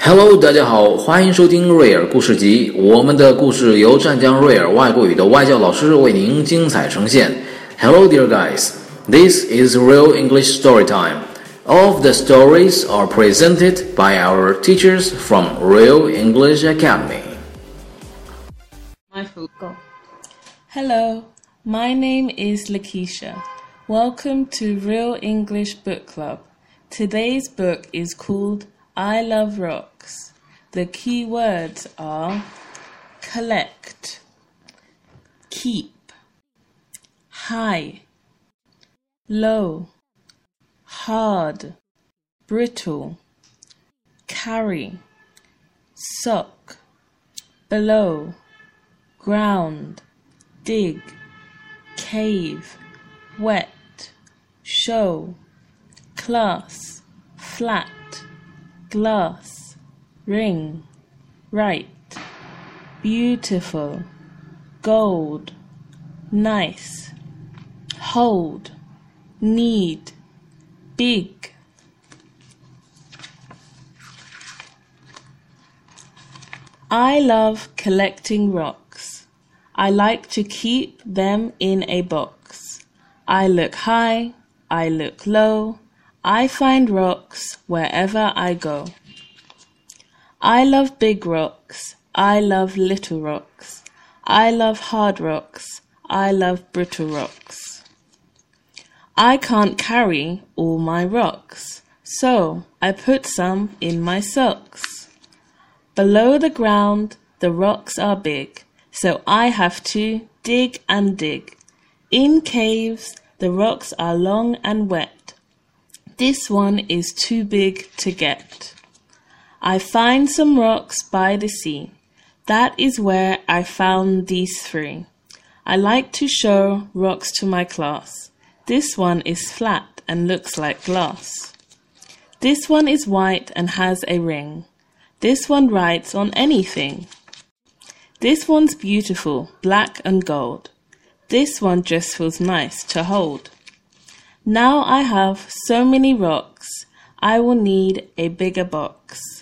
Hello，大家好，欢迎收听瑞尔故事集。我们的故事由湛江瑞尔外国语的外教老师为您精彩呈现。Hello, dear guys. This is Real English Story Time. All of the stories are presented by our teachers from Real English Academy. My food. Go. Hello, my name is Lakeisha. Welcome to Real English Book Club. Today's book is called I Love Rocks. The key words are collect, keep, high, low, hard, brittle, carry, sock, below, ground, dig, cave, wet, show, class, flat glass, ring, right, beautiful, gold, nice, hold, need, big. I love collecting rocks. I like to keep them in a box. I look high, I look low, I find rocks wherever I go. I love big rocks. I love little rocks. I love hard rocks. I love brittle rocks. I can't carry all my rocks, so I put some in my socks. Below the ground, the rocks are big, so I have to dig and dig. In caves, the rocks are long and wet. This one is too big to get. I find some rocks by the sea. That is where I found these three. I like to show rocks to my class. This one is flat and looks like glass. This one is white and has a ring. This one writes on anything. This one's beautiful, black and gold. This one just feels nice to hold. Now I have so many rocks, I will need a bigger box.